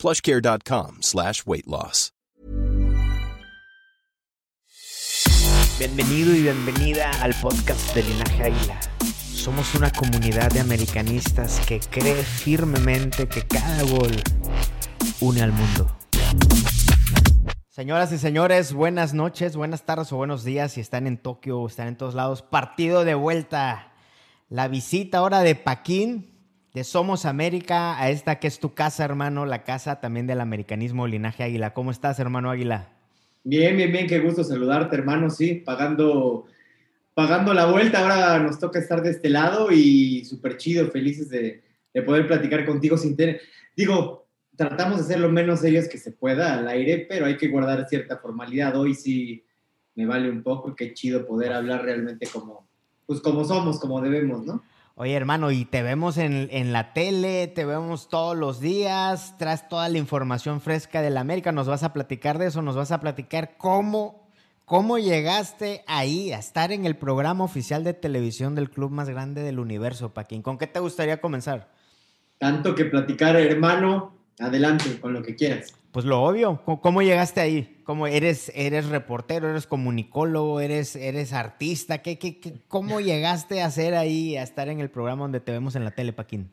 plushcare.com slash weight loss. Bienvenido y bienvenida al podcast de Linaje Águila. Somos una comunidad de americanistas que cree firmemente que cada gol une al mundo. Señoras y señores, buenas noches, buenas tardes o buenos días si están en Tokio o están en todos lados. Partido de vuelta. La visita ahora de Paquín, de Somos América, a esta que es tu casa, hermano, la casa también del americanismo Linaje Águila. ¿Cómo estás, hermano Águila? Bien, bien, bien, qué gusto saludarte, hermano, sí, pagando, pagando la vuelta. Ahora nos toca estar de este lado y súper chido, felices de, de poder platicar contigo sin tener. Digo, tratamos de ser lo menos serios que se pueda al aire, pero hay que guardar cierta formalidad. Hoy sí me vale un poco, qué chido poder hablar realmente como, pues como somos, como debemos, ¿no? Oye, hermano, y te vemos en, en, la tele, te vemos todos los días, traes toda la información fresca de la América, nos vas a platicar de eso, nos vas a platicar cómo, cómo llegaste ahí a estar en el programa oficial de televisión del club más grande del universo, Paquín. ¿Con qué te gustaría comenzar? Tanto que platicar, hermano, adelante, con lo que quieras. Pues lo obvio, ¿cómo llegaste ahí? ¿Cómo eres, eres reportero, eres comunicólogo, eres, eres artista? ¿Qué, qué, qué, cómo llegaste a ser ahí, a estar en el programa donde te vemos en la tele, Paquín?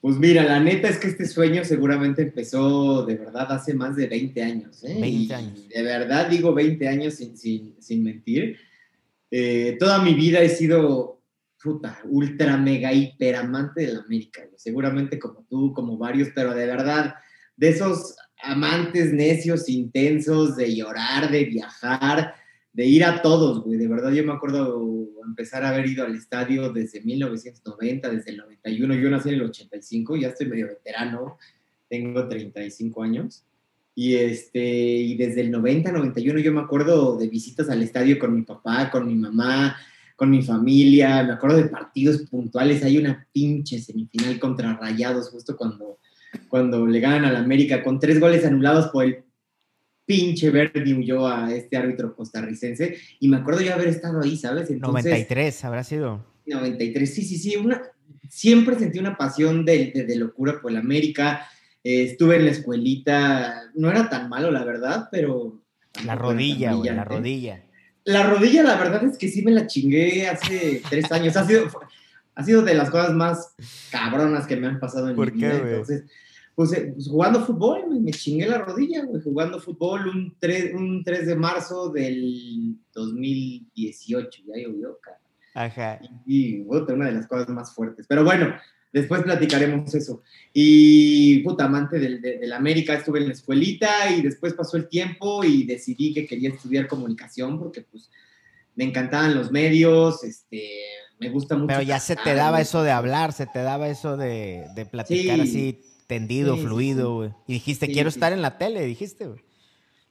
Pues mira, la neta es que este sueño seguramente empezó de verdad hace más de 20 años. ¿eh? 20 años. Y de verdad digo 20 años sin, sin, sin mentir. Eh, toda mi vida he sido puta, ultra, mega, hiper amante de la América. Seguramente como tú, como varios, pero de verdad, de esos amantes necios, intensos, de llorar, de viajar, de ir a todos, güey. De verdad, yo me acuerdo empezar a haber ido al estadio desde 1990, desde el 91. Yo nací en el 85, ya estoy medio veterano, tengo 35 años. Y, este, y desde el 90, 91 yo me acuerdo de visitas al estadio con mi papá, con mi mamá, con mi familia. Me acuerdo de partidos puntuales. Hay una pinche semifinal contra Rayados justo cuando cuando le ganan al América con tres goles anulados por el pinche Verdi huyó a este árbitro costarricense. Y me acuerdo yo haber estado ahí, ¿sabes? Entonces, 93 habrá sido. 93, sí, sí, sí. Una, siempre sentí una pasión de, de, de locura por el América. Eh, estuve en la escuelita, no era tan malo, la verdad, pero. La rodilla, güey, la rodilla. La rodilla, la verdad es que sí me la chingué hace tres años. Ha sido, ha sido de las cosas más cabronas que me han pasado en ¿Por mi vida. Qué, Entonces, pues, pues, jugando fútbol, me, me, chingué la rodilla, güey, jugando fútbol un 3, un 3 de marzo del 2018, ya llovió, cara. Ajá. Y, y una de las cosas más fuertes. Pero bueno, después platicaremos eso. Y puta, amante del, de, de, la América, estuve en la escuelita y después pasó el tiempo y decidí que quería estudiar comunicación porque pues me encantaban los medios, este, me gusta mucho. Pero ya se te daba eso de hablar, se te daba eso de, de platicar sí, así tendido, sí, fluido. Sí, y dijiste, quiero estar en la tele, dijiste, güey.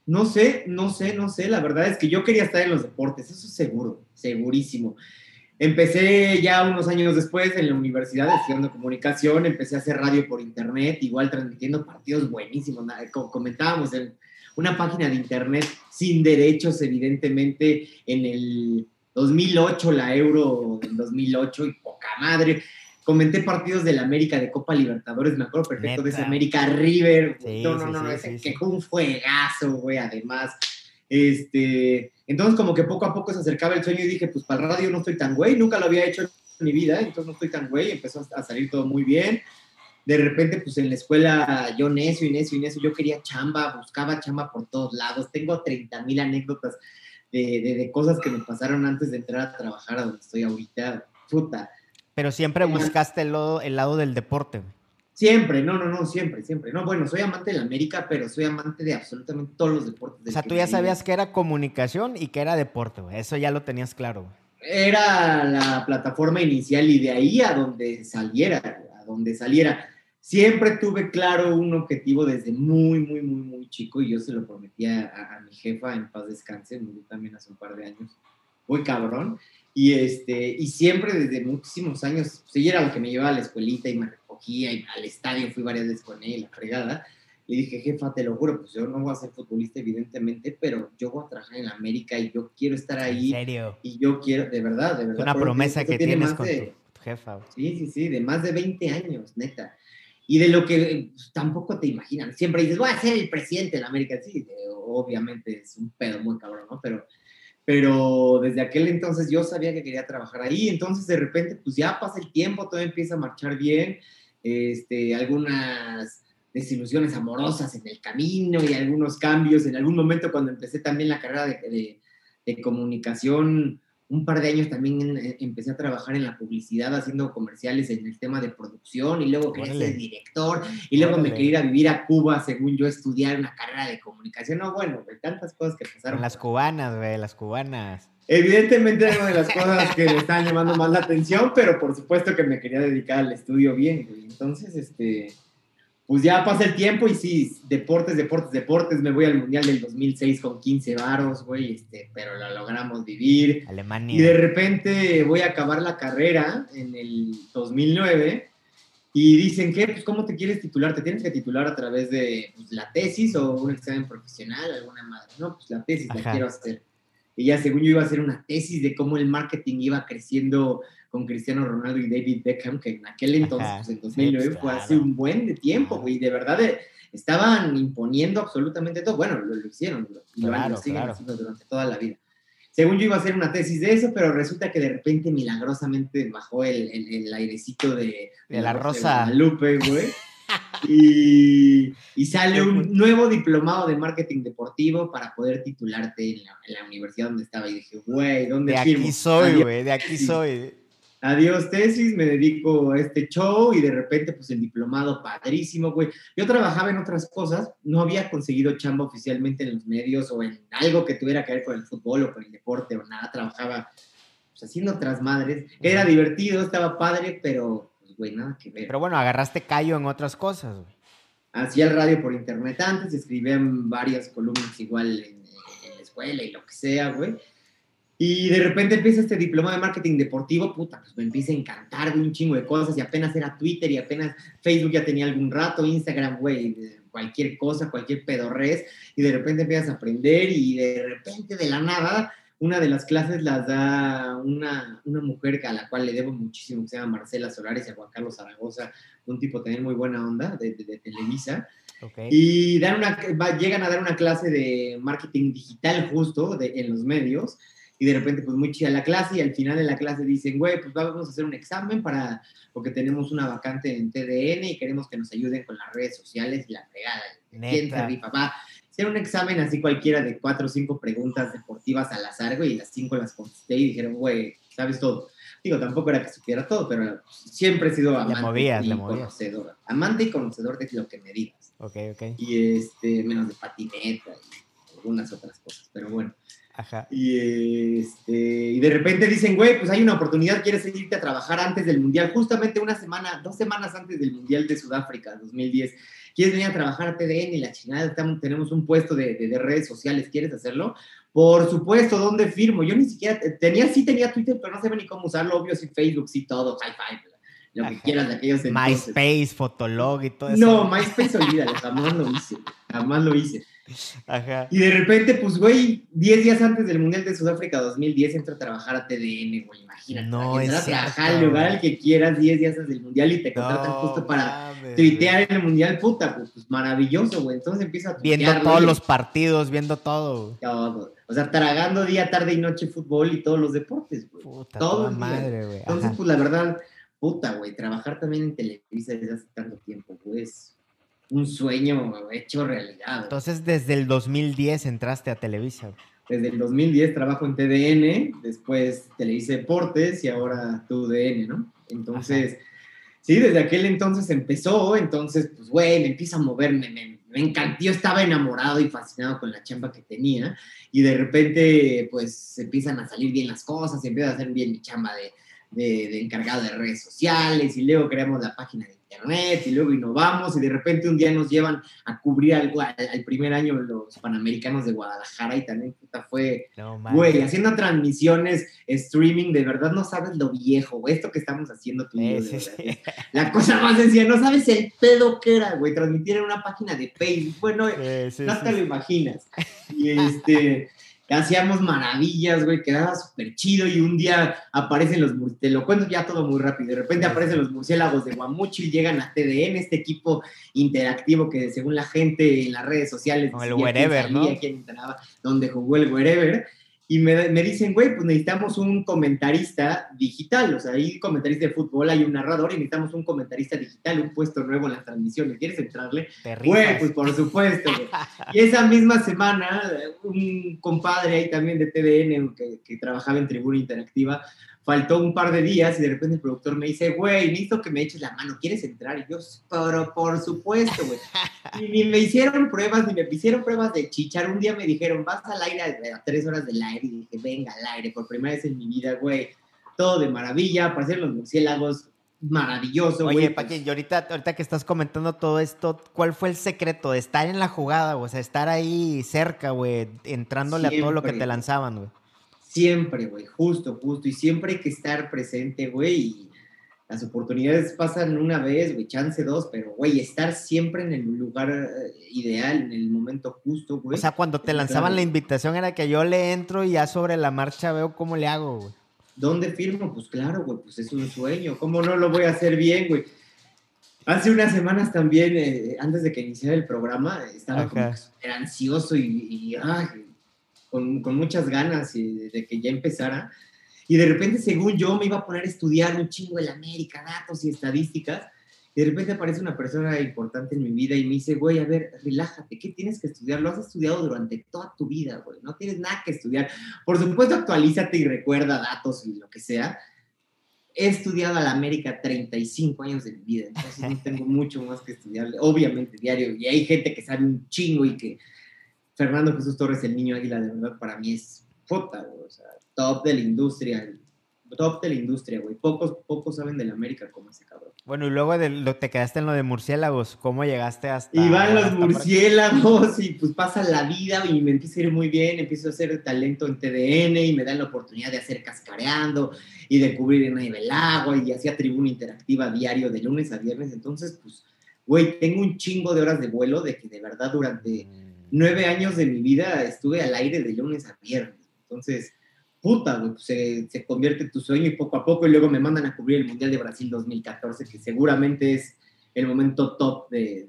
No sé, no sé, no sé. La verdad es que yo quería estar en los deportes, eso es seguro, segurísimo. Empecé ya unos años después en la universidad estudiando comunicación, empecé a hacer radio por internet, igual transmitiendo partidos buenísimos. Como comentábamos en una página de internet sin derechos, evidentemente, en el 2008, la Euro del 2008, y poca madre. Comenté partidos de la América de Copa Libertadores, me acuerdo perfecto Neta. de ese América River. Sí, no, no, sí, no, no, sí, ese que fue un fuegazo, güey, además. Este, entonces, como que poco a poco se acercaba el sueño y dije, pues para el radio no estoy tan güey, nunca lo había hecho en mi vida, entonces no estoy tan güey, empezó a salir todo muy bien. De repente, pues en la escuela, yo necio y necio y necio, yo quería chamba, buscaba chamba por todos lados. Tengo 30 mil anécdotas de, de, de, cosas que me pasaron antes de entrar a trabajar a donde estoy ahorita. Puta. Pero siempre buscaste el lado, el lado del deporte. Siempre, no, no, no, siempre, siempre. No, bueno, soy amante de la América, pero soy amante de absolutamente todos los deportes. O sea, tú ya sabías que era comunicación y que era deporte, güey. Eso ya lo tenías claro, güey. Era la plataforma inicial y de ahí a donde saliera, a donde saliera. siempre tuve claro un objetivo desde muy, muy, muy, muy chico y yo se lo prometía a, mi jefa en paz descanse, murió también hace un par de años, muy cabrón. Y, este, y siempre desde muchísimos años, pues ella era la que me llevaba a la escuelita y me recogía y al estadio fui varias veces con ella, la fregada. Y dije, jefa, te lo juro, pues yo no voy a ser futbolista, evidentemente, pero yo voy a trabajar en América y yo quiero estar ahí. ¿En serio? Y yo quiero, de verdad, de verdad. Una promesa que tienes con tu jefa. Sí, sí, sí, de más de 20 años, neta. Y de lo que pues, tampoco te imaginan. Siempre dices, voy a ser el presidente de la América. Sí, obviamente es un pedo muy cabrón, ¿no? Pero, pero desde aquel entonces yo sabía que quería trabajar ahí. Entonces, de repente, pues ya pasa el tiempo, todo empieza a marchar bien. Este, algunas desilusiones amorosas en el camino y algunos cambios. En algún momento cuando empecé también la carrera de, comunicación, un par de años también eh, empecé a trabajar en la publicidad haciendo comerciales en el tema de producción y luego quería ser director y luego me quería ir a vivir a Cuba según yo estudiar una carrera de comunicación. No, bueno, tantas cosas que pasaron. las cubanas, güey, las cubanas. Evidentemente era una de las cosas que me estaban llamando más la atención, pero por supuesto que me quería dedicar al estudio bien, güey. Entonces, este pues ya pasa el tiempo y sí, deportes, deportes, deportes. Me voy al Mundial del 2006 con 15 varos, güey, este, pero lo logramos vivir. Alemania. Y de repente voy a acabar la carrera en el 2009 y dicen que, pues, ¿cómo te quieres titular? Te tienes que titular a través de pues, la tesis o un examen profesional, alguna madre. No, pues la tesis la quiero hacer. Y ya según yo iba a hacer una tesis de cómo el marketing iba creciendo con Cristiano Ronaldo y David Beckham, que en aquel entonces, pues en 2009, fue hace un buen de tiempo, güey, de verdad eh, estaban imponiendo absolutamente todo. Bueno, lo, hicieron, y lo, siguen haciendo durante toda la vida. Según yo iba a hacer una tesis de eso, pero resulta que de repente milagrosamente bajó el, el, airecito de, de, la, rosa. Lupe, güey. y, y, sale un nuevo diplomado de marketing deportivo para poder titularte en la, universidad donde estaba. Y dije, güey, ¿dónde De aquí soy, güey, de aquí soy adiós tesis, me dedico a este show y de repente pues el diplomado padrísimo, güey. Yo trabajaba en otras cosas, no había conseguido chamba oficialmente en los medios o en algo que tuviera que ver con el fútbol o con el deporte o nada, trabajaba pues, haciendo otras madres. Era divertido, estaba padre, pero pues güey, nada que ver. Pero bueno, agarraste callo en otras cosas, güey. Hacía el radio por internet antes, escribía en varias columnas igual en, en la escuela y lo que sea, güey. Y de repente empieza este diploma de marketing deportivo, puta, pues me empieza a encantar de un chingo de cosas y apenas era Twitter y apenas Facebook ya tenía algún rato, Instagram, güey, cualquier cosa, cualquier pedorrez y de repente empiezas a aprender y de repente de la nada una de las clases las da una, una mujer a la cual le debo muchísimo, que se llama Marcela Solares y a Juan Carlos Zaragoza, un tipo también muy buena onda de, de, Televisa. Y dan una, llegan a dar una clase de marketing digital justo de, en los medios y de repente pues muy chida la clase y al final de la clase dicen, güey, pues vamos a hacer un examen para, porque tenemos una vacante en TDN y queremos que nos ayuden con las redes sociales y la pegada. ¿Quién se rifa? Va hacer un examen así cualquiera de cuatro o cinco preguntas deportivas al azar, güey, y las cinco las contesté y dijeron, güey, sabes todo. Digo, tampoco era que supiera todo, pero siempre he sido amante y conocedor. Amante y conocedor de lo que me digas. Ok, ok. Y este, menos de patineta y algunas otras cosas, pero bueno. Y, este, y de repente dicen, güey, pues hay una oportunidad, quieres irte a trabajar antes del Mundial, justamente una semana, dos semanas antes del Mundial de Sudáfrica, 2010. ¿Quieres venir a trabajar a TDN y la chingada? Tenemos un puesto de, de, redes sociales, ¿quieres hacerlo? Por supuesto, ¿dónde firmo? Yo ni siquiera, tenía, sí tenía Twitter, pero no sé ni cómo usarlo, obvio, sí Facebook, sí todo, high five, lo que quieras de aquellos entonces. MySpace, Fotolog y todo eso. No, MySpace, olvídalo, jamás lo hice, jamás lo hice. Y de repente, pues, güey, 10 días antes del Mundial de Sudáfrica 2010 entro a trabajar a TDN, güey, imagínate. No, es a trabajar al lugar al que quieras 10 días antes del Mundial y te contratan justo para tuitear en el Mundial, puta, pues, pues maravilloso, güey. Entonces empiezo a Viendo todos los partidos, viendo todo. Todo. O sea, tragando día, tarde y noche fútbol y todos los deportes, güey. Puta, todo madre, güey. Entonces, pues, la verdad, puta, güey, trabajar también en Televisa desde hace tanto tiempo, pues un sueño hecho realidad. Entonces, desde el 2010 entraste a Televisa. Desde el 2010 trabajo en TDN, después Televisa Deportes y ahora TUDN, ¿no? Entonces, sí, desde aquel entonces empezó, entonces, pues, güey, me empieza a moverme, me, me encantó, yo estaba enamorado y fascinado con la chamba que tenía y de repente, pues, empiezan a salir bien las cosas, empieza a hacer bien mi chamba de, de, de encargado de redes sociales y luego creamos la página de internet y luego innovamos y de repente un día nos llevan a cubrir algo al, primer año los Panamericanos de Guadalajara y también puta, fue, güey, haciendo transmisiones, streaming, de verdad no sabes lo viejo, güey, esto que estamos haciendo tú y La cosa más sencilla, no sabes el pedo que era, güey, transmitir en una página de Facebook, bueno, no te lo imaginas. Y este hacíamos maravillas, güey, quedaba súper chido y un día aparecen los, te lo cuento ya todo muy rápido, de repente aparecen los murciélagos de Guamuchi y llegan a TDN, este equipo interactivo que según la gente en las redes sociales... Como el Wherever, ¿no? donde jugó el Wherever, y me, me, dicen, güey, pues necesitamos un comentarista digital, o sea, hay comentarista de fútbol, hay un narrador y necesitamos un comentarista digital, un puesto nuevo en las transmisiones, ¿quieres entrarle? Güey, pues por supuesto, güey. Y esa misma semana, un compadre ahí también de TDN que, que trabajaba en Tribuna Interactiva, faltó un par de días y de repente el productor me dice, güey, necesito que me eches la mano, ¿quieres entrar? Y yo, pero por supuesto, güey. Y ni me hicieron pruebas, ni me hicieron pruebas de chichar. Un día me dijeron, vas al aire a tres horas del aire. Y dije, venga, al aire, por primera vez en mi vida, güey. Todo de maravilla, aparecieron los murciélagos, maravilloso, güey. Oye, Paquín, y ahorita, ahorita que estás comentando todo esto, ¿cuál fue el secreto de estar en la jugada, güey? O sea, estar ahí cerca, güey, entrándole a todo lo que te lanzaban, güey. Siempre, güey, justo, justo. Y siempre hay que estar presente, güey. Y las oportunidades pasan una vez, güey, chance dos, pero, güey, estar siempre en el lugar eh, ideal, en el momento justo, güey. O sea, cuando te lanzaban la invitación era que yo le entro y ya sobre la marcha veo cómo le hago, güey. ¿Dónde firmo? Pues claro, güey, pues es un sueño. ¿Cómo no lo voy a hacer bien, güey? Hace unas semanas también, eh, antes de que iniciara el programa, estaba como ansioso y, y con, con muchas ganas de que ya empezara. Y de repente, según yo, me iba a poner a estudiar un chingo de la América, datos y estadísticas. Y de repente aparece una persona importante en mi vida y me dice, güey, a ver, relájate, ¿qué tienes que estudiar? Lo has estudiado durante toda tu vida, güey, no tienes nada que estudiar. Por supuesto, actualízate y recuerda datos y lo que sea. He estudiado a la América 35 años de mi vida, entonces no tengo mucho más que estudiar, obviamente, diario. Y hay gente que sabe un chingo y que Fernando Jesús Torres, el niño águila, de verdad, para mí es puta, o sea, top de la industria, top de la industria, güey. Pocos, pocos saben de la América como ese cabrón. Bueno, y luego de lo, te quedaste en lo de murciélagos, ¿cómo llegaste hasta...? Y van los murciélagos y pues pasa la vida y me empieza a ir muy bien, empiezo a hacer talento en TDN y me dan la oportunidad de hacer cascareando y de cubrir en el agua y hacía tribuna interactiva diario de lunes a viernes, entonces pues, güey, tengo un chingo de horas de vuelo de que de verdad durante... Mm nueve años de mi vida estuve al aire de lunes a viernes. Entonces, puta, pues, se, convierte en tu sueño y poco a poco, y luego me mandan a cubrir el Mundial de Brasil 2014, que seguramente es el momento top de,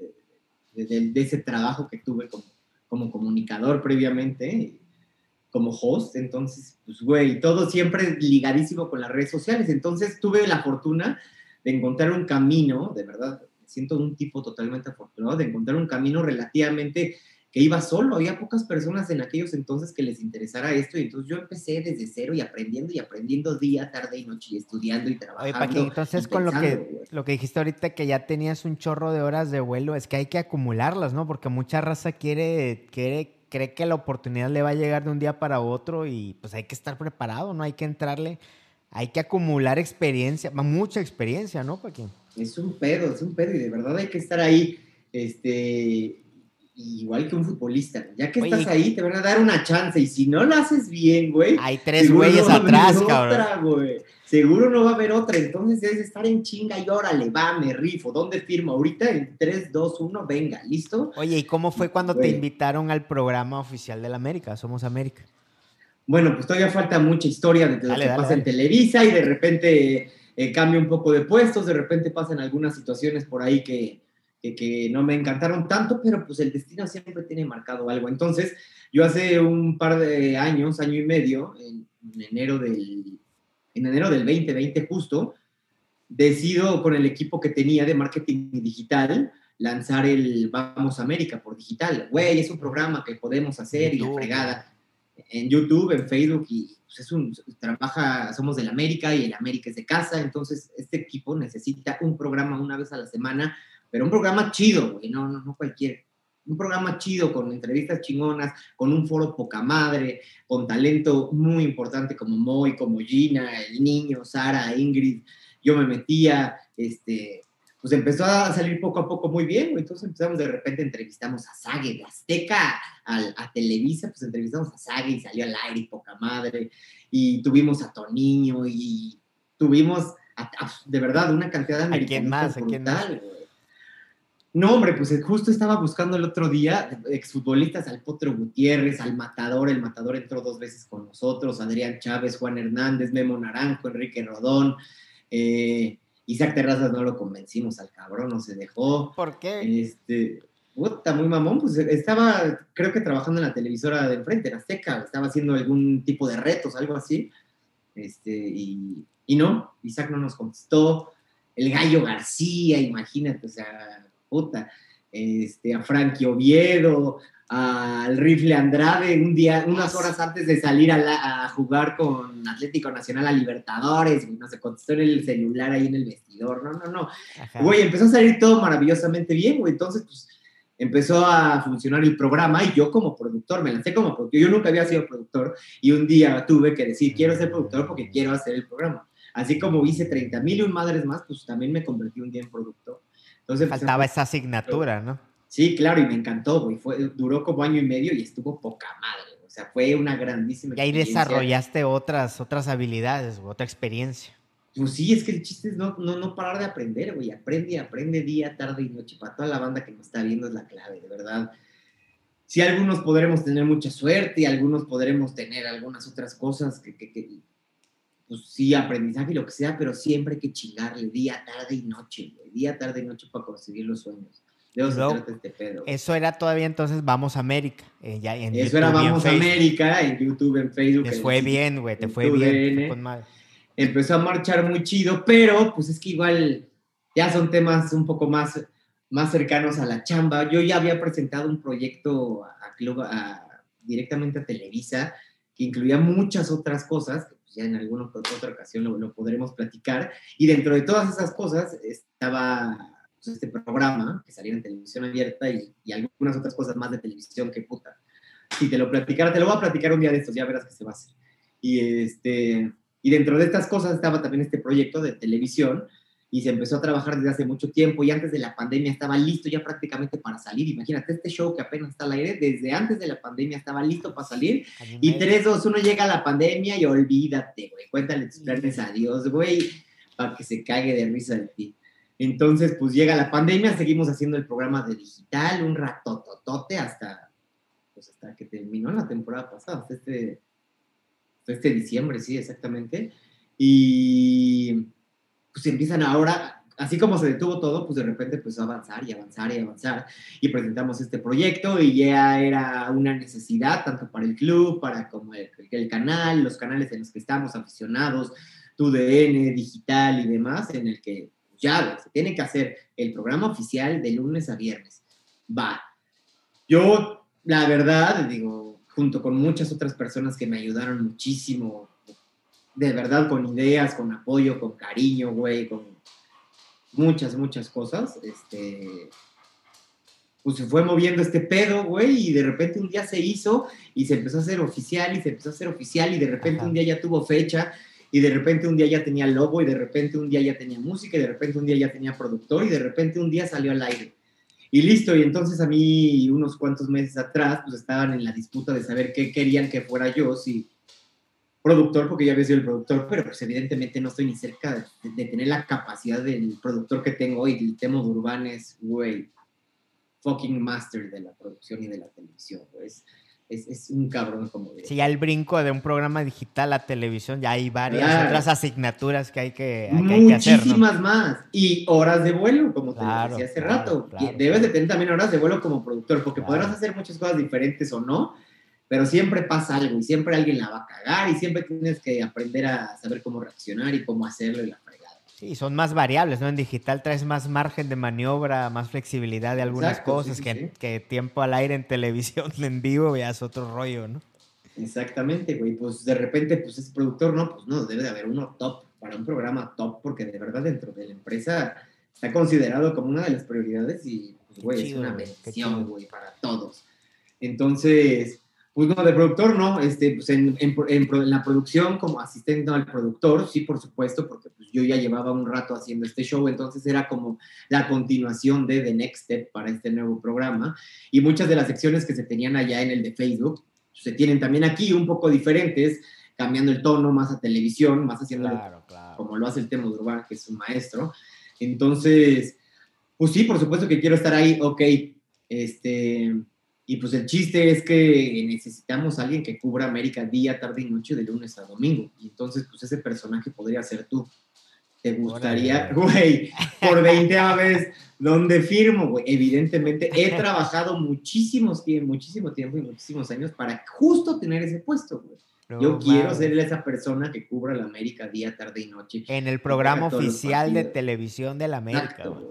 ese trabajo que tuve como, como comunicador previamente, como host. Entonces, pues, güey, todo siempre ligadísimo con las redes sociales. Entonces, tuve la fortuna de encontrar un camino, de verdad, siento un tipo totalmente afortunado, de encontrar un camino relativamente que iba solo, había pocas personas en aquellos entonces que les interesara esto y entonces yo empecé desde cero y aprendiendo y aprendiendo día, tarde y noche y estudiando y trabajando. Oye, Paquín, entonces con lo que, lo que dijiste ahorita que ya tenías un chorro de horas de vuelo, es que hay que acumularlas, ¿no? Porque mucha raza quiere, quiere, cree que la oportunidad le va a llegar de un día para otro y pues hay que estar preparado, ¿no? Hay que entrarle, hay que acumular experiencia, mucha experiencia, ¿no, Paquín? Es un pedo, es un pedo y de verdad hay que estar ahí, este igual que un futbolista. Ya que estás ahí, te van a dar una chance. Y si no lo haces bien, güey. Hay tres güeyes atrás, cabrón. Seguro no va a haber otra. Entonces debes estar en chinga y órale, va, me rifo. ¿Dónde firmo? Ahorita en 3, 2, 1, venga, ¿listo? Oye, ¿y cómo fue cuando te invitaron al programa oficial de la América? Somos América. Bueno, pues todavía falta mucha historia de lo que pasa en Televisa y de repente eh, cambia un poco de puestos, de repente pasan algunas situaciones por ahí que que, no me encantaron tanto, pero pues el destino siempre tiene marcado algo. Entonces, yo hace un par de años, año y medio, en, enero, del, en enero del 2020 justo, decido con el equipo que tenía de marketing digital lanzar el Vamos América por digital. Güey, es un programa que podemos hacer y la fregada en YouTube, en Facebook y pues, es un trabaja, somos del América y el América es de casa, entonces este equipo necesita un programa una vez a la semana pero un programa chido, güey, no, no, no cualquier. Un programa chido con entrevistas chingonas, con un foro poca madre, con talento muy importante como Moy, como Gina, el niño, Sara, Ingrid. Yo me metía, este, pues empezó a salir poco a poco muy bien, güey. Entonces empezamos de repente, entrevistamos a Sague de Azteca a Televisa, pues entrevistamos a Sague y salió al aire poca madre. Y tuvimos a Toniño y tuvimos de verdad una cantidad de ¿A quién más? ¿A quién más? No, hombre, pues eh, justo estaba buscando el otro día exfutbolistas al Potro Gutiérrez, al Matador, el Matador entró dos veces con nosotros, Adrián Chávez, Juan Hernández, Memo Naranjo, Enrique Rodón, eh, Isaac Terrazas no lo convencimos al cabrón, no se dejó. ¿Por qué? Este, puta, muy mamón, pues estaba, creo que trabajando en la televisora de enfrente, en Azteca, estaba haciendo algún tipo de retos, algo así, este, y, y no, Isaac no nos contestó, el Gallo García, imagínate, o sea puta, este, a Frankie Oviedo, al Rifle Andrade, un día, unas horas antes de salir a, jugar con Atlético Nacional a Libertadores, no se contestó en el celular ahí en el vestidor, no, no, no. Güey, empezó a salir todo maravillosamente bien, güey, entonces, pues, empezó a funcionar el programa y yo como productor, me lancé como productor, yo nunca había sido productor y un día tuve que decir, quiero ser productor porque quiero hacer el programa. Así como hice 30 mil y un madres más, pues también me convertí un día en productor. Entonces, pues, Faltaba esa asignatura, ¿no? Sí, claro, y me encantó, güey. Fue, duró como año y medio y estuvo poca madre. O sea, fue una grandísima Y ahí desarrollaste otras, otras habilidades, otra experiencia. Pues sí, es que el chiste es no, no, no parar de aprender, güey. Aprende y aprende día, tarde y noche. Para toda la banda que nos está viendo es la clave, de verdad. Sí, algunos podremos tener mucha suerte y algunos podremos tener algunas otras cosas que, que, que pues sí, aprendizaje y lo que sea, pero siempre hay que chingarle día, tarde y noche, güey. Día, tarde y noche para conseguir los sueños. De eso este pedo. Eso era todavía entonces Vamos América. Eh, ya en eso era Vamos América, en YouTube, en Facebook. Te fue bien, güey, te fue bien. Empezó a marchar muy chido, pero pues es que igual ya son temas un poco más, más cercanos a la chamba. Yo ya había presentado un proyecto a, directamente a Televisa que incluía muchas otras cosas ya en alguna otra ocasión lo, podremos platicar. Y dentro de todas esas cosas estaba pues, este programa que salía en televisión abierta y, y, algunas otras cosas más de televisión que puta. Si te lo platicara, te lo voy a platicar un día de estos, ya verás que se va a hacer. Y, este, y dentro de estas cosas estaba también este proyecto de televisión y se empezó a trabajar desde hace mucho tiempo y antes de la pandemia estaba listo ya prácticamente para salir. Imagínate, este show que apenas está al aire, desde antes de la pandemia estaba listo para salir y 3, 2, 1 llega la pandemia y olvídate, güey, cuéntale tus planes a Dios, güey, para que se cague de risa de ti. Entonces, pues llega la pandemia, seguimos haciendo el programa de digital un ratototote hasta, pues hasta que terminó la temporada pasada, hasta este, hasta este diciembre, sí, exactamente. Y pues empiezan ahora, así como se detuvo todo, pues de repente empezó a avanzar y avanzar y avanzar. Y presentamos este proyecto y ya era una necesidad, tanto para el club, para como el, canal, los canales en los que estamos aficionados, TUDN, digital y demás, en el que ya se tiene que hacer el programa oficial de lunes a viernes. Va. Yo, la verdad, digo, junto con muchas otras personas que me ayudaron muchísimo de verdad con ideas, con apoyo, con cariño, güey, con muchas, muchas cosas, este, pues se fue moviendo este pedo, güey, y de repente un día se hizo y se empezó a hacer oficial y se empezó a hacer oficial y de repente un día ya tuvo fecha y de repente un día ya tenía logo y de repente un día ya tenía música y de repente un día ya tenía productor y de repente un día salió al aire. Y listo, y entonces a mí unos cuantos meses atrás pues estaban en la disputa de saber qué querían que fuera yo, si productor, porque ya había sido el productor, pero pues evidentemente no estoy ni cerca de, tener la capacidad del productor que tengo hoy. El tema de Urbán es, güey, fucking master de la producción y de la televisión, Es, es, un cabrón como de... Sí, ya el brinco de un programa digital a televisión, ya hay varias otras asignaturas que hay que, Muchísimas más. Y horas de vuelo, como te decía hace rato. Debes de tener también horas de vuelo como productor, porque podrás hacer muchas cosas diferentes o no, pero siempre pasa algo y siempre alguien la va a cagar y siempre tienes que aprender a saber cómo reaccionar y cómo hacerlo y la fregada. Sí, son más variables, ¿no? En digital traes más margen de maniobra, más flexibilidad de algunas cosas que, tiempo al aire en televisión en vivo ya es otro rollo, ¿no? Exactamente, güey. Pues de repente, pues es productor, ¿no? Pues no, debe de haber uno top para un programa top porque de verdad dentro de la empresa está considerado como una de las prioridades y, pues, güey, es una bendición, güey, para todos. Entonces, Pues no, de productor no, este, pues en, en, en, la producción como asistente al productor, sí, por supuesto, porque pues yo ya llevaba un rato haciendo este show, entonces era como la continuación de The Next Step para este nuevo programa. Y muchas de las secciones que se tenían allá en el de Facebook pues, se tienen también aquí un poco diferentes, cambiando el tono más a televisión, más haciendo claro, claro. como lo hace el tema Urbán, que es un maestro. Entonces, pues sí, por supuesto que quiero estar ahí, ok, este y pues el chiste es que necesitamos a alguien que cubra América día, tarde y noche de lunes a domingo. Y entonces, pues ese personaje podría ser tú. ¿Te gustaría, güey, por 20 aves, ¿dónde firmo, güey? Evidentemente, he trabajado muchísimos, muchísimo tiempo y muchísimos años para justo tener ese puesto, güey. Yo quiero ser esa persona que cubra la América día, tarde y noche. En el programa oficial de televisión de la América, güey.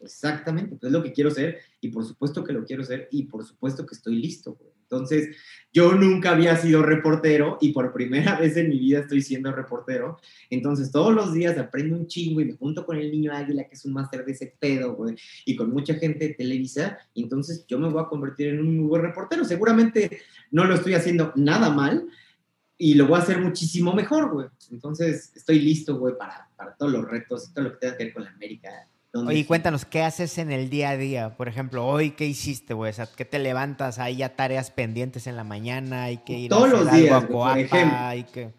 Exactamente, pues es lo que quiero ser y por supuesto que lo quiero ser y por supuesto que estoy listo. Entonces, yo nunca había sido reportero y por primera vez en mi vida estoy siendo reportero. Entonces, todos los días aprendo un chingo y me junto con el niño Águila, que es un máster de ese pedo, güey, y con mucha gente de Televisa. Y entonces, yo me voy a convertir en un muy buen reportero. Seguramente no lo estoy haciendo nada mal y lo voy a hacer muchísimo mejor, güey. Entonces, estoy listo, güey, para, para todos los retos y todo lo que tenga que ver con la América Oye, cuéntanos, ¿qué haces en el día a día? Por ejemplo, hoy, ¿qué hiciste, güey? ¿qué te levantas? ¿Hay ya tareas pendientes en la mañana? ¿Hay que ir todos a los días, por ejemplo.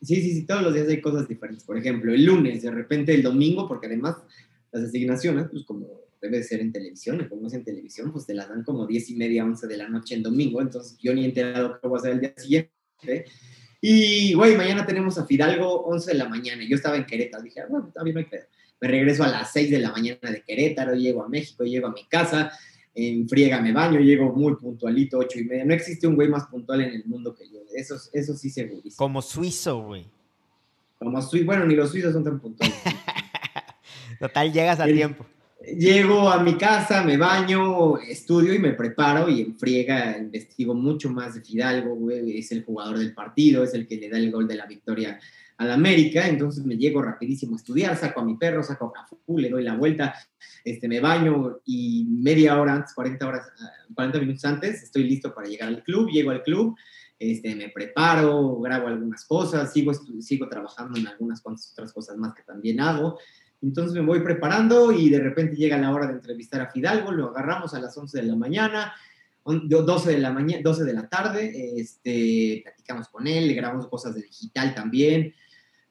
Sí, sí, sí, todos los días hay cosas diferentes. Por ejemplo, el lunes, de repente el domingo, porque además las asignaciones, pues como debe ser en televisión, y como es en televisión, pues te las dan como 10 y media, 11 de la noche en domingo, entonces yo ni he enterado qué voy a hacer el día siguiente. Y, güey, mañana tenemos a Fidalgo 11 de la mañana, yo estaba en Querétaro, dije, ah, bueno, todavía no hay pedo me regreso a las 6 de la mañana de Querétaro, llego a México, llego a mi casa, en friega me baño, llego muy puntualito, ocho y media. No existe un güey más puntual en el mundo que yo. Eso, eso sí seguro. Como suizo, güey. Como suizo, bueno, ni los suizos son tan puntuales. Total, llegas a tiempo. Llego a mi casa, me baño, estudio y me preparo y en friega investigo mucho más de Fidalgo, güey. Es el jugador del partido, es el que le da el gol de la victoria a la América, entonces me llego rapidísimo a estudiar, saco a mi perro, saco a Cafú, le doy la vuelta, este, me baño y media hora antes, 40, horas, 40 minutos antes, estoy listo para llegar al club, llego al club, este, me preparo, grabo algunas cosas, sigo, sigo trabajando en algunas cuantas otras cosas más que también hago. Entonces me voy preparando y de repente llega la hora de entrevistar a Fidalgo, lo agarramos a las 11 de la mañana, 12 de la mañana, 12 de la tarde, este, platicamos con él, le grabamos cosas de digital también,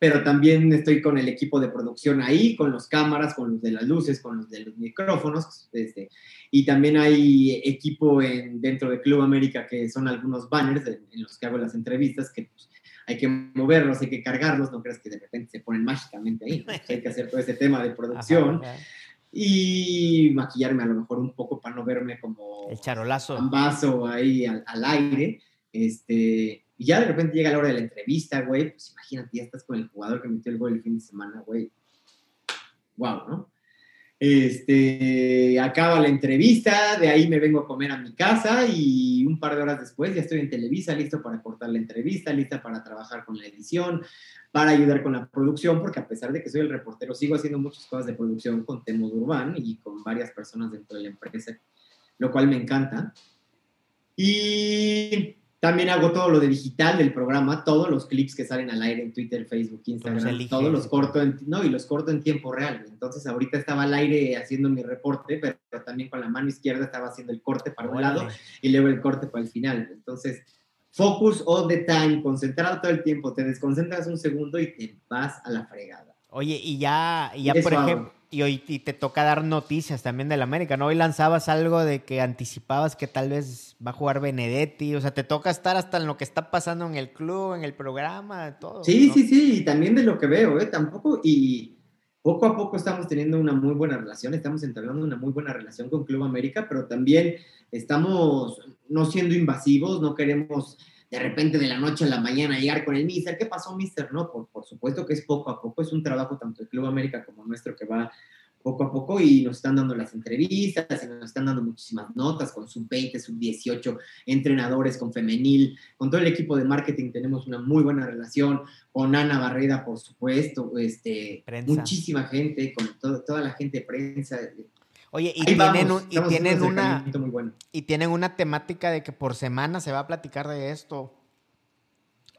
pero también estoy con el equipo de producción ahí, con los cámaras, con los de las luces, con los de los micrófonos, este, y también hay equipo en, dentro de Club América que son algunos banners en, los que hago las entrevistas que pues, hay que moverlos, hay que cargarlos, no creas que de repente se ponen mágicamente ahí, pues, hay que hacer todo ese tema de producción. Y maquillarme a lo mejor un poco para no verme como... El charolazo. Un vaso ahí al, al aire. Este, y ya de repente llega la hora de la entrevista, güey, pues imagínate, ya estás con el jugador que metió el gol el fin de semana, güey. Wow, ¿no? Este, acaba la entrevista, de ahí me vengo a comer a mi casa y un par de horas después ya estoy en Televisa, listo para cortar la entrevista, lista para trabajar con la edición, para ayudar con la producción, porque a pesar de que soy el reportero, sigo haciendo muchas cosas de producción con Temos Urbán y con varias personas dentro de la empresa, lo cual me encanta. Y también hago todo lo de digital del programa, todos los clips que salen al aire en Twitter, Facebook, Instagram, todos los corto en, no, y los corto en tiempo real. Entonces ahorita estaba al aire haciendo mi reporte, pero, también con la mano izquierda estaba haciendo el corte para un lado y luego el corte para el final. Entonces, focus all the time, concentrado todo el tiempo, te desconcentras un segundo y te vas a la fregada. Oye, y ya, ya por ejemplo y hoy te toca dar noticias también del América, ¿no? Hoy lanzabas algo de que anticipabas que tal vez va a jugar Benedetti, o sea, te toca estar hasta en lo que está pasando en el club, en el programa, todo. Sí, sí, sí, y también de lo que veo, ¿eh? Tampoco, y poco a poco estamos teniendo una muy buena relación, estamos entablando una muy buena relación con Club América, pero también estamos no siendo invasivos, no queremos de repente de la noche a la mañana llegar con el mister, ¿qué pasó, mister? No, por, por supuesto que es poco a poco, es un trabajo tanto de Club América como nuestro que va poco a poco y nos están dando las entrevistas, y nos están dando muchísimas notas con sub 20, sub 18, entrenadores con femenil, con todo el equipo de marketing tenemos una muy buena relación, con Ana Barreda, por supuesto, este, muchísima gente, con toda la gente de prensa. Oye, y Ahí tienen, vamos, y tienen una muy bueno. y tienen una temática de que por semana se va a platicar de esto.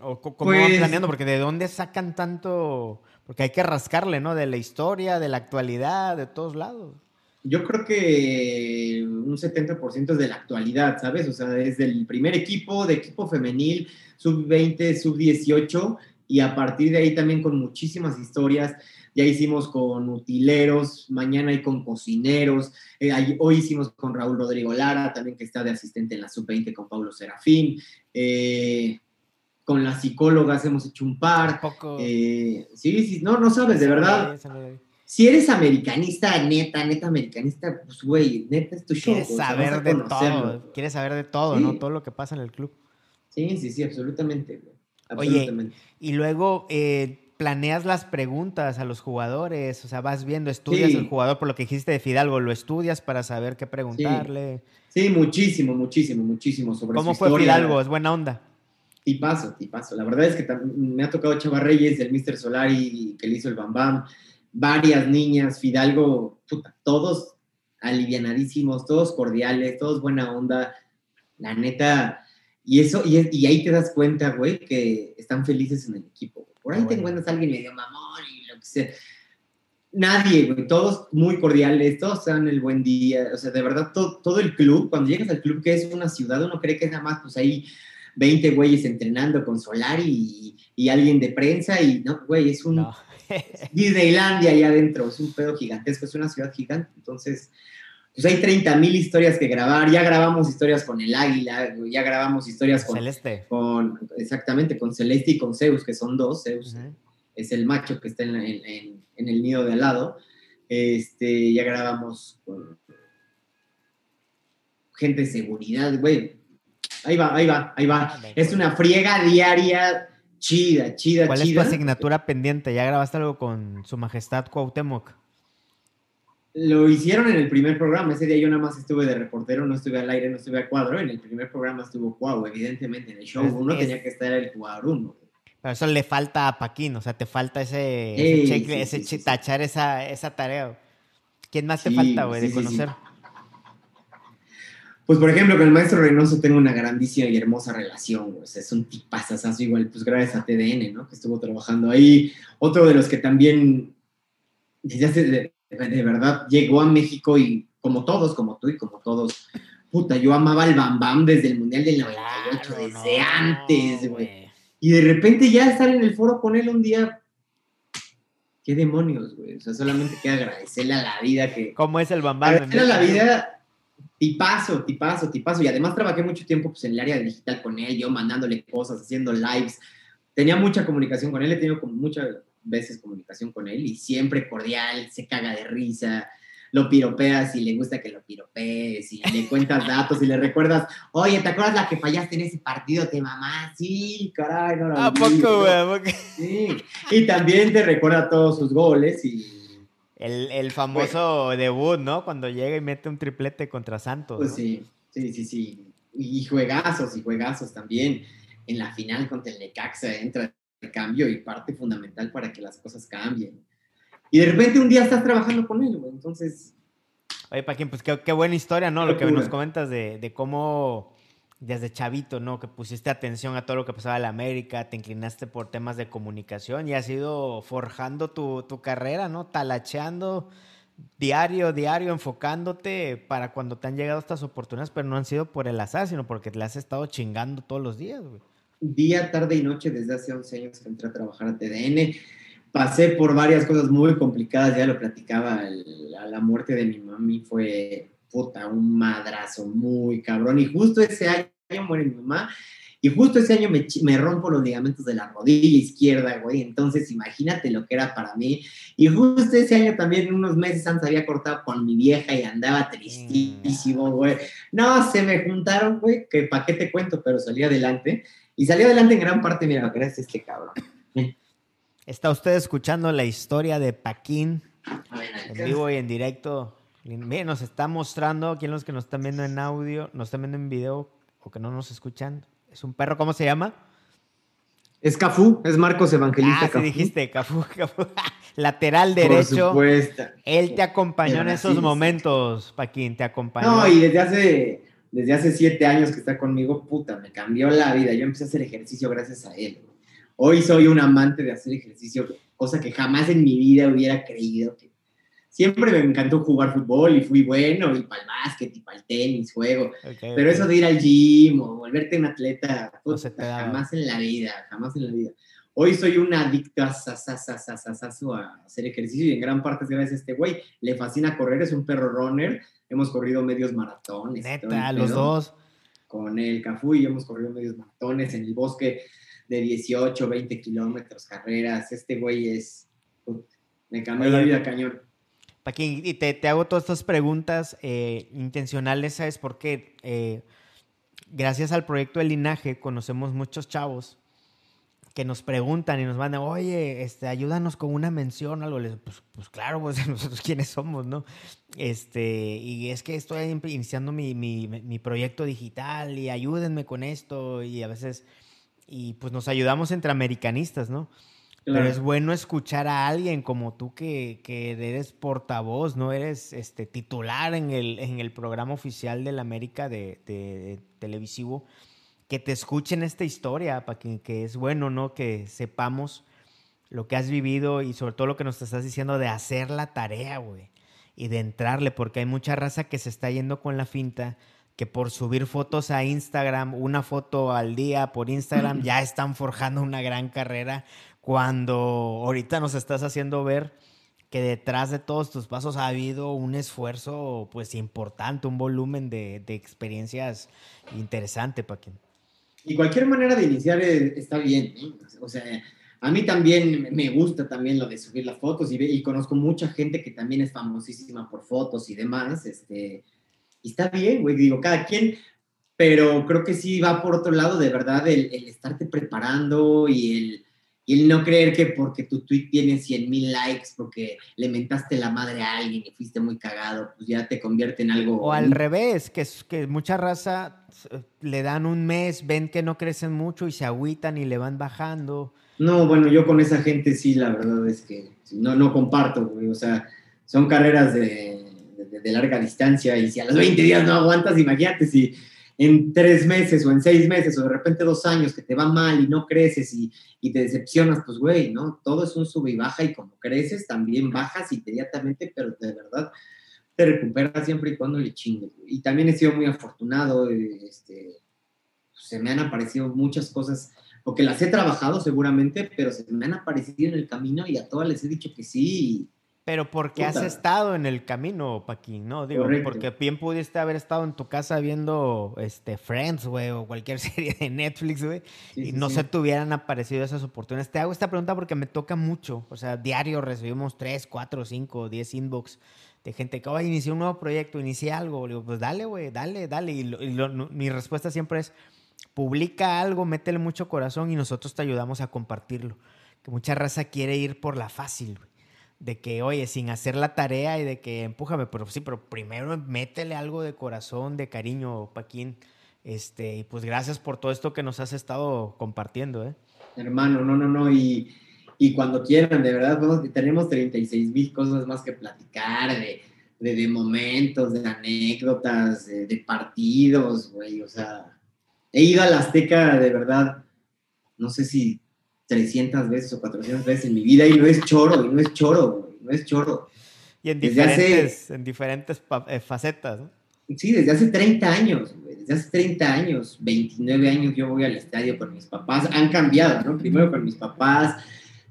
O cómo van Pues- planeando, porque de dónde sacan tanto, porque hay que rascarle, ¿no? De la historia, de la actualidad, de todos lados. Yo creo que un 70% es de la actualidad, ¿sabes? O sea, desde el primer equipo, de equipo femenil, sub-20, sub-18, y a partir de ahí también con muchísimas historias. Ya hicimos con utileros, mañana hay con cocineros, eh, hoy hicimos con Raúl Rodrigo Lara, también que está de asistente en la sub-20 con Pablo Serafín. eh, con las psicólogas hemos hecho un par. Tampoco. eh, sí, sí, no, no sabes, de verdad si eres americanista, neta, neta americanista, pues, güey, neta es tu show. Quieres o sea, saber de todo. Quieres saber de todo, Sí. ¿no? Todo lo que pasa en el club. Sí, sí, sí, absolutamente, güey. Oye, Absolutamente. Y luego eh, planeas las preguntas a los jugadores, o sea, vas viendo, estudias Sí. el jugador por lo que dijiste de Fidalgo, lo estudias para saber qué preguntarle. Sí, muchísimo, muchísimo, muchísimo sobre ¿Cómo su fue historia. Fidalgo? ¿Es buena onda? Tipazo, tipazo. La verdad es que me ha tocado Chava Reyes, el Mr. Solari, que le hizo el Bam Bam, varias niñas, Fidalgo, puta, todos alivianadísimos, todos cordiales, todos buena onda. La neta, y eso, y, y ahí te das cuenta, güey, que están felices en el equipo. Por ahí Qué te bueno. encuentras a alguien medio mamón y lo que sea. Nadie, güey, todos muy cordiales, todos dan el buen día, o sea, de verdad, todo, todo el club, cuando llegas al club que es una ciudad, uno cree que es nada más, pues ahí 20 güeyes entrenando con Solari y, y alguien de prensa y no, güey, es un No. Disneylandia allá adentro, es un pedo gigantesco, es una ciudad gigante, entonces, pues hay 30 mil historias que grabar, ya grabamos historias con el Águila, ya grabamos historias con, Celeste. con, exactamente, con Celeste y con Zeus, que son dos, Zeus es el macho que está en, el nido de al lado. Este, ya grabamos con gente de seguridad, güey. Ahí va, ahí va, ahí va. Es una friega diaria chida, chida, ¿Cuál es tu chida. asignatura pendiente? ¿Ya grabaste algo con su majestad Cuauhtémoc? Lo hicieron en el primer programa. Ese día yo nada más estuve de reportero, no estuve al aire, no estuve a cuadro. En el primer programa estuvo Cuau, evidentemente. En el show uno es- tenía que estar el jugador uno. Pero eso le falta a Paquín, o sea, te falta ese, Ey, ese check- sí, ese sí, sí, tachar esa, esa tarea. ¿Quién más te falta, güey, de conocer? Pues, por ejemplo, con el maestro Reynoso tengo una grandísima y hermosa relación, güey. O sea, es un tipazazazo igual, pues gracias a TDN, ¿no? Que estuvo trabajando ahí. Otro de los que también, desde hace, de, verdad, llegó a México y como todos, como tú y como todos, puta, yo amaba al Bam Bam desde el Mundial del 98, Claro, desde no, antes, güey. Y de repente ya estar en el foro con él un día, qué demonios, güey. O sea, solamente que agradecerle a la vida que, ¿Cómo es el bambán? Agradecerle a la vida, tipazo, tipazo, tipazo. Y además trabajé mucho tiempo pues, en el área digital con él, yo mandándole cosas, haciendo lives. Tenía mucha comunicación con él, he tenido como muchas veces comunicación con él y siempre cordial, se caga de risa, lo piropeas y le gusta que lo piropees y le cuentas datos y le recuerdas, oye, ¿te acuerdas la que fallaste en ese partido? Te mamá, sí, caray, no la ¿A olvido". poco, güey? Sí, y también te recuerda todos sus goles y El, el famoso debut, ¿no? Cuando llega y mete un triplete contra Santos. Pues ¿no? sí, sí, sí, sí. Y juegazos, y juegazos también. En la final contra el Necaxa entra cambio y parte fundamental para que las cosas cambien. Y de repente un día estás trabajando con él, güey. Entonces, Oye, Paquín, pues qué, qué buena historia, ¿no? Lo que nos comentas de, de cómo desde chavito, ¿no? Que pusiste atención a todo lo que pasaba en la América, te inclinaste por temas de comunicación y has ido forjando tu, tu carrera, ¿no? Talacheando diario, diario, enfocándote para cuando te han llegado estas oportunidades, pero no han sido por el azar, sino porque te las has estado chingando todos los días, güey. Día, tarde y noche desde hace 11 años que entré a trabajar a TDN. Pasé por varias cosas muy complicadas, ya lo platicaba, el- a la muerte de mi mami fue, puta, un madrazo muy cabrón. Y justo ese año muere mi mamá y justo ese año me, me rompo los ligamentos de la rodilla izquierda, güey. Entonces imagínate lo que era para mí. Y justo ese año también, unos meses antes, había cortado con mi vieja y andaba tristísimo, güey. No, se me juntaron, güey, que para qué te cuento, pero salí adelante. Y salí adelante en gran parte, mira, gracias a este cabrón. Está usted escuchando la historia de Paquín en vivo y en directo. Miren, nos está mostrando, aquí los que nos están viendo en audio, nos están viendo en video o que no nos escuchan. Es un perro, ¿cómo se llama? Es Cafú, es Marcos Evangelista ah, sí dijiste, Cafú, Cafú. Lateral derecho. Por Él te acompañó en esos momentos, Paquín, te acompañó. No, y desde hace, desde hace siete años que está conmigo, puta, me cambió la vida. Yo empecé a hacer ejercicio gracias a él. Hoy soy un amante de hacer ejercicio, cosa que jamás en mi vida hubiera creído que siempre me encantó jugar fútbol y fui bueno, y para el básquet, y para el tenis, juego. Pero eso de ir al gym o volverte un atleta, jamás en la vida, jamás en la vida. Hoy soy un adicto a, hacer ejercicio y en gran parte es gracias a este güey. Le fascina correr, es un perro runner. Hemos corrido medios maratones. Neta, los dos. Con el Cafú y hemos corrido medios maratones en el bosque de 18, 20 kilómetros, carreras. Este güey es... Me cambió la vida cañón. Paquín, y te, te, hago todas estas preguntas eh, intencionales, ¿sabes por qué? Eh, gracias al proyecto de linaje conocemos muchos chavos que nos preguntan y nos mandan, oye, este, ayúdanos con una mención, algo. Les, pues, pues claro, pues nosotros quiénes somos, ¿no? Este, y es que estoy iniciando mi, mi, mi, proyecto digital y ayúdenme con esto y a veces, y pues nos ayudamos entre americanistas, ¿no? Pero es bueno escuchar a alguien como tú que, que, eres portavoz, no eres este, titular en el, en el programa oficial del América de, de, televisivo, que te escuchen esta historia, para que, que, es bueno, ¿no? Que sepamos lo que has vivido y sobre todo lo que nos estás diciendo de hacer la tarea, güey, y de entrarle, porque hay mucha raza que se está yendo con la finta que por subir fotos a Instagram, una foto al día por Instagram, ya están forjando una gran carrera cuando ahorita nos estás haciendo ver que detrás de todos tus pasos ha habido un esfuerzo pues importante, un volumen de, experiencias interesante, Paquín. Y cualquier manera de iniciar está bien, o sea, a mí también me gusta también lo de subir las fotos y, y, conozco mucha gente que también es famosísima por fotos y demás, este, y está bien, güey, digo, cada quien, pero creo que sí va por otro lado, de verdad, el, el estarte preparando y el y el no creer que porque tu tweet tiene 100 mil likes, porque le mentaste la madre a alguien y fuiste muy cagado, pues ya te convierte en algo. O al revés, que, que mucha raza eh, le dan un mes, ven que no crecen mucho y se agüitan y le van bajando. No, bueno, yo con esa gente sí, la verdad es que no, no comparto, güey. O sea, son carreras de, de larga distancia y si a los 20 días no aguantas, imagínate si en tres meses o en seis meses o de repente dos años que te va mal y no creces y, y te decepcionas, pues güey, ¿no? Todo es un sube y baja y como creces también bajas inmediatamente, pero de verdad te recuperas siempre y cuando le chingues. Y también he sido muy afortunado, este, se me han aparecido muchas cosas, porque las he trabajado seguramente, pero se me han aparecido en el camino y a todas les he dicho que sí. Pero porque has estado en el camino, Paquín, ¿no? Digo, porque bien pudiste haber estado en tu casa viendo este, Friends, güey, o cualquier serie de Netflix, güey, y no se te hubieran aparecido esas oportunidades. Te hago esta pregunta porque me toca mucho. O sea, diario recibimos 3, 4, 5, 10 inbox de gente que, oye, inicié un nuevo proyecto, inicié algo. Le digo, pues dale, güey, dale, dale. Y, mi respuesta siempre es, publica algo, métele mucho corazón y nosotros te ayudamos a compartirlo. Que mucha raza quiere ir por la fácil, güey de que, oye, sin hacer la tarea y de que empújame, pero sí, pero primero métele algo de corazón, de cariño, Paquín. Este, y pues gracias por todo esto que nos has estado compartiendo, ¿eh? Hermano, no, no, no, y, y cuando quieran, de verdad, tenemos 36 mil cosas más que platicar, de, de, momentos, de anécdotas, de, partidos, güey, o sea, he ido a la Azteca, de verdad, no sé si 300 veces o 400 veces en mi vida y no es choro, y no es choro, no es choro. Y en diferentes, en diferentes eh, facetas, ¿no? Sí, desde hace 30 años, desde hace 30 años, 29 años yo voy al estadio con mis papás, han cambiado, ¿no? Primero con mis papás,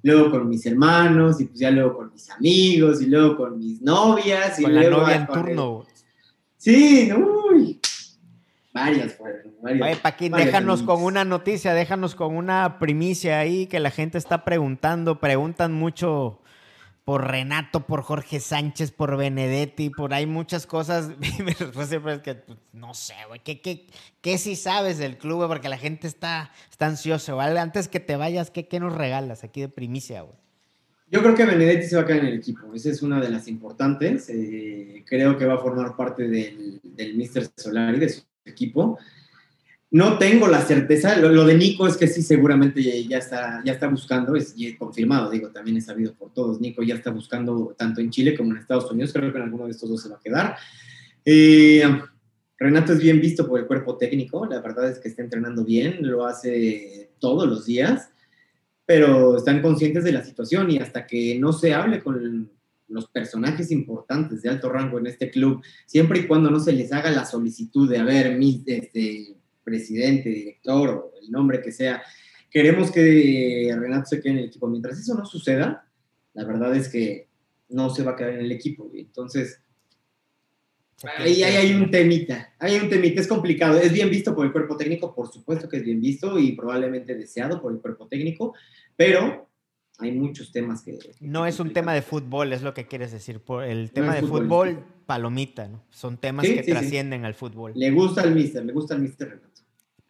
luego con mis hermanos, y pues ya luego con mis amigos, y luego con mis novias, y con luego... la novia en turno. Sí, uy, Varias fueron. Varias, Oye, Paquín, déjanos con una noticia, déjanos con una primicia ahí que la gente está preguntando. Preguntan mucho por Renato, por Jorge Sánchez, por Benedetti, por ahí muchas cosas. Mi respuesta es que pues, no sé, güey. ¿Qué, qué, qué sí sabes del club, Porque la gente está, está ansiosa, ¿vale? Antes que te vayas, ¿qué, qué nos regalas aquí de primicia, güey? Yo creo que Benedetti se va a quedar en el equipo. Esa es una de las importantes. Eh, creo que va a formar parte del, del Mr. Solari, de su equipo. No tengo la certeza. Lo, de Nico es que sí, seguramente ya está, ya está buscando, es confirmado, digo, también es sabido por todos. Nico ya está buscando tanto en Chile como en Estados Unidos. Creo que en alguno de estos dos se va a quedar. Eh, Renato es bien visto por el cuerpo técnico. La verdad es que está entrenando bien, lo hace todos los días, pero están conscientes de la situación y hasta que no se hable con los personajes importantes de alto rango en este club, siempre y cuando no se les haga la solicitud de, haber mi este, presidente, director o el nombre que sea, queremos que Renato se quede en el equipo. Mientras eso no suceda, la verdad es que no se va a quedar en el equipo. Entonces, ahí, hay un temita, hay un temita, es complicado. Es bien visto por el cuerpo técnico, por supuesto que es bien visto y probablemente deseado por el cuerpo técnico, pero hay muchos temas que... no es un tema de fútbol, es lo que quieres decir. Por el tema de fútbol, palomita, ¿no? Son temas que trascienden al fútbol. Le gusta al mister, le gusta al mister Renato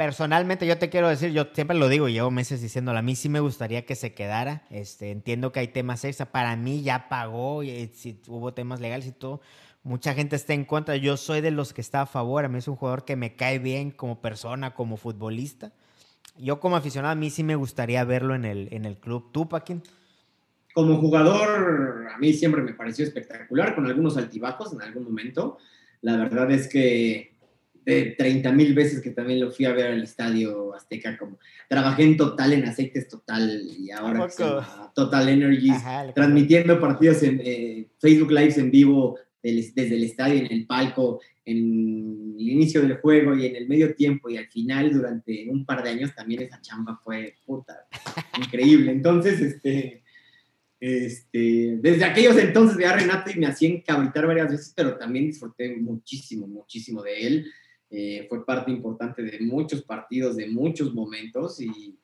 personalmente yo te quiero decir, yo siempre lo digo, llevo meses diciéndolo, a mí sí me gustaría que se quedara. Este, entiendo que hay temas extra, para mí ya pagó, y, si hubo temas legales y todo. Mucha gente está en contra, yo soy de los que está a favor, a mí es un jugador que me cae bien como persona, como futbolista. Yo como aficionado a mí sí me gustaría verlo en el, en el club. ¿Tú, Paquín? Como jugador, a mí siempre me pareció espectacular, con algunos altibajos en algún momento. La verdad es que de 30 mil veces que también lo fui a ver al estadio Azteca, como trabajé en Total, en Aceites Total y ahora Total Energies, transmitiendo partidos en eh, Facebook Lives en vivo desde el estadio, en el palco, en el inicio del juego y en el medio tiempo y al final durante un par de años también esa chamba fue puta, increíble. Entonces, este, este, desde aquellos entonces veía a Renato y me hacía encabritar varias veces, pero también disfruté muchísimo, muchísimo de él. Eh, fue parte importante de muchos partidos, de muchos momentos y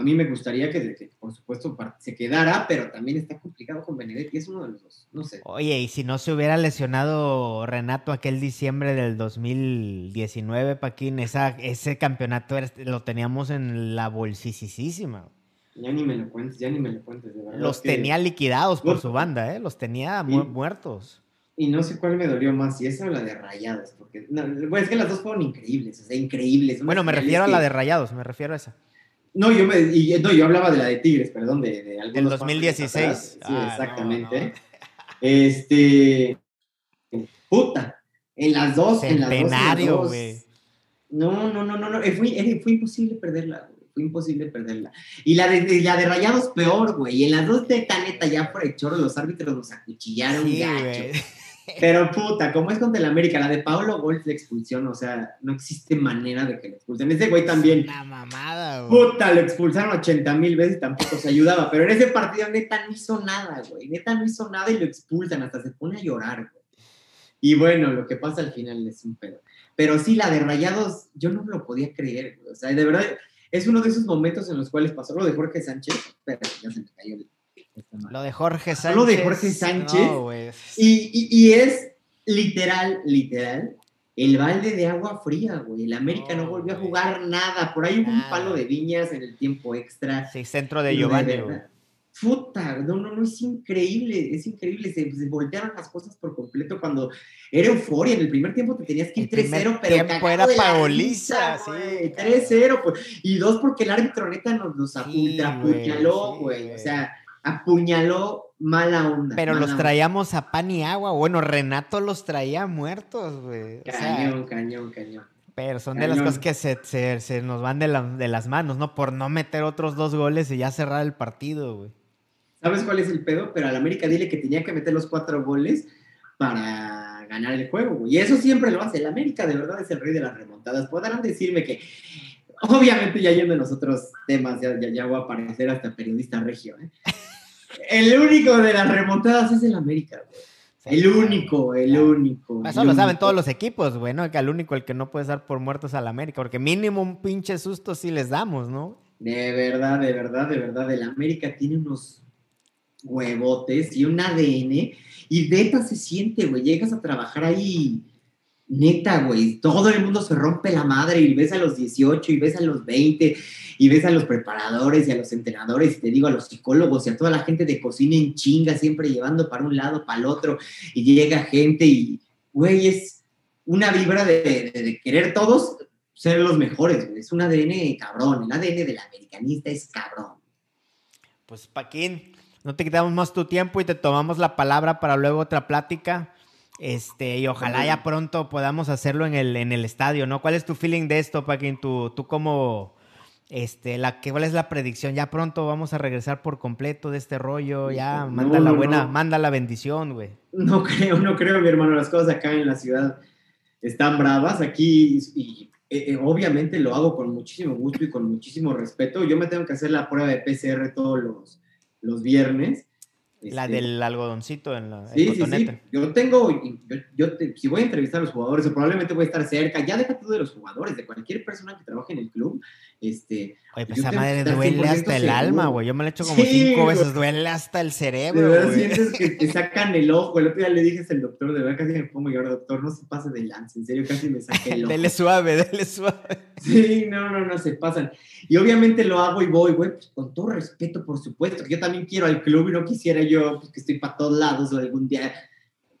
a mí me gustaría que, por supuesto se quedara, pero también está complicado con Benedetti, es uno de los dos, no sé. Oye, y si no se hubiera lesionado Renato aquel diciembre del 2019, Paquín, esa, ese campeonato lo teníamos en la bolsisísima. Ya ni me lo cuentes, ya ni me lo cuentes, de verdad. Los tenía liquidados por su banda, ¿eh? Los tenía muertos y no sé cuál me dolió más, si esa o la de Rayados, porque es que las dos fueron increíbles, o sea, increíbles. Bueno, me refiero a la de Rayados, me refiero a esa. No, yo, me, no, yo hablaba de la de Tigres, perdón, de, de El 2016. Sí, ah, exactamente. Este, puta, en las dos, en las dos. güey. No, no, no, no, no, fue, fue imposible perderla, Fue imposible perderla. Y la de, la de Rayados peor, güey. Y en las dos de Caneta ya por el chorro los árbitros nos acuchillaron sí, gacho. Pero puta, como es contra el América, la de Pablo Golf la expulsión, o sea, no existe manera de que le expulsen. Ese güey también. Una mamada, güey. Puta, lo expulsaron 80 mil veces y tampoco se ayudaba. Pero en ese partido neta no hizo nada, güey. Neta no hizo nada y lo expulsan, hasta se pone a llorar, güey. Y bueno, lo que pasa al final es un pedo. Pero sí, la de Rayados, yo no lo podía creer, güey. O sea, de verdad, es uno de esos momentos en los cuales pasó lo de Jorge Sánchez. Pero ya se me cayó el lo de Jorge Sánchez. Lo de Jorge Sánchez. y, es literal, literal, el balde de agua fría, güey. El América no, volvió a jugar nada. Por ahí hubo un palo de viñas en el tiempo extra. Sí, centro de Giovanni. Puta, no, no, no, es increíble, es increíble. Se, voltearon las cosas por completo cuando era euforia. En el primer tiempo te tenías que ir 3-0, pero tiempo era pagoliza, sí. 3-0, pues. Y dos, porque el árbitro neta nos, nos apuñaló, güey. o sea, apuñaló mala onda. Pero los traíamos a pan y agua. Bueno, Renato los traía muertos, güey. Cañón, cañón, cañón. Pero son de las cosas que se, nos van de, de, las manos, ¿no? Por no meter otros dos goles y ya cerrar el partido, güey. ¿Sabes cuál es el pedo? Pero al América dile que tenía que meter los cuatro goles para ganar el juego, güey. Y eso siempre lo hace. El América de verdad es el rey de las remontadas. Podrán decirme que obviamente ya yendo en los otros temas, ya, ya, ya voy a aparecer hasta periodista regio, ¿eh? El único de las remontadas es el América, El único, el único. Eso lo saben todos los equipos, güey, ¿no? Que al único el que no puede dar por muertos al América, porque mínimo un pinche susto sí les damos, ¿no? De verdad, de verdad, de verdad. El América tiene unos huevotes y un ADN y beta se siente, güey. Llegas a trabajar ahí Neta, güey, todo el mundo se rompe la madre y ves a los 18 y ves a los 20 y ves a los preparadores y a los entrenadores y te digo a los psicólogos y a toda la gente de cocina en chinga, siempre llevando para un lado, para el otro y llega gente y, güey, es una vibra de, querer todos ser los mejores, güey. Es un ADN cabrón. El ADN del americanista es cabrón. Pues, Paquín, no te quitamos más tu tiempo y te tomamos la palabra para luego otra plática. Este, y ojalá ya pronto podamos hacerlo en el, en el estadio, ¿no? ¿Cuál es tu feeling de esto, Paquín? Tú, tú como, este, la, ¿cuál es la predicción? Ya pronto vamos a regresar por completo de este rollo, ya No, manda la buena, no. manda la bendición, güey. No creo, no creo, mi hermano. Las cosas acá en la ciudad están bravas. Aquí, y, eh, eh, obviamente lo hago con muchísimo gusto y con muchísimo respeto. Yo me tengo que hacer la prueba de PCR todos los, los viernes. La del algodoncito en la el Sí, sí, sí. cotonete. Yo tengo, yo, yo te- si voy a entrevistar a los jugadores, o probablemente voy a estar cerca, ya deja tú de los jugadores, de cualquier persona que trabaje en el club, este, Oye, pues esa madre duele 100% hasta el seguro. alma, güey. Yo me lo he hecho como Sí, cinco güey. veces, duele hasta el de cerebro, verdad güey. sientes que te sacan el ojo. El otro día le dije al doctor, de verdad casi me pongo llorar, doctor, no se pase de lance, en serio, casi me saqué el ojo. Dele suave, dele suave. Sí, no, no, no, se pasan. Y obviamente lo hago y voy, güey, pues, con todo respeto, por supuesto, que yo también quiero al club y no quisiera yo, pues, que estoy para todos lados o algún día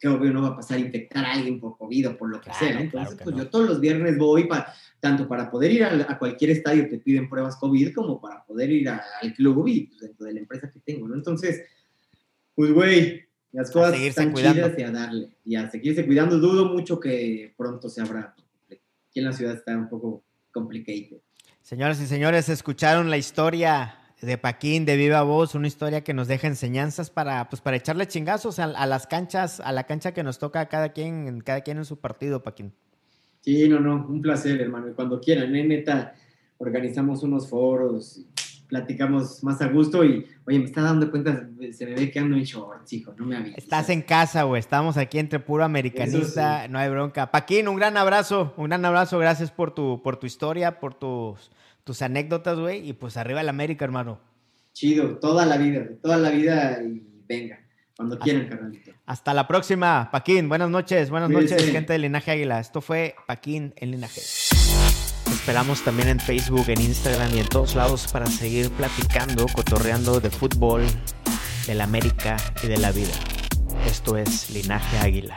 que obvio no va a pasar a infectar a alguien por COVID o por lo que Claro, sea. claro Entonces, que pues no. yo todos los viernes voy, para, tanto para poder ir a, a cualquier estadio te piden pruebas COVID, como para poder ir a- al club y pues, dentro de la empresa que tengo, ¿no? Entonces, pues, güey, las cosas están cuidando. chidas y a darle, y a seguirse cuidando. Dudo mucho que pronto se abra. Aquí en la ciudad está un poco complicated. Señoras y señores, escucharon la historia de Paquín de Viva Voz, una historia que nos deja enseñanzas para, pues, para echarle chingazos a, a las canchas, a la cancha que nos toca a cada quien, cada quien en su partido, Paquín. Sí, no, no, un placer, hermano. Y cuando quieran, ¿eh? neta, organizamos unos foros, y platicamos más a gusto y, oye, me está dando cuenta, se me ve que ando en shorts, hijo, no me avisas. Estás en casa, güey. Estamos aquí entre puro americanista, no hay bronca. Paquín, un gran abrazo, un gran abrazo. Gracias por tu, por tu historia, por tus, tus anécdotas, güey. Y pues arriba el América, hermano. Chido, toda la vida, toda la vida y venga, cuando quieran, carnalito. Hasta la próxima, Paquín. Buenas noches, buenas Cuídense. noches, gente de Linaje Águila. Esto fue Paquín en Linaje. Te Esperamos también en Facebook, en Instagram y en todos lados para seguir platicando, cotorreando de fútbol, de la América y de la vida. Esto es Linaje Águila.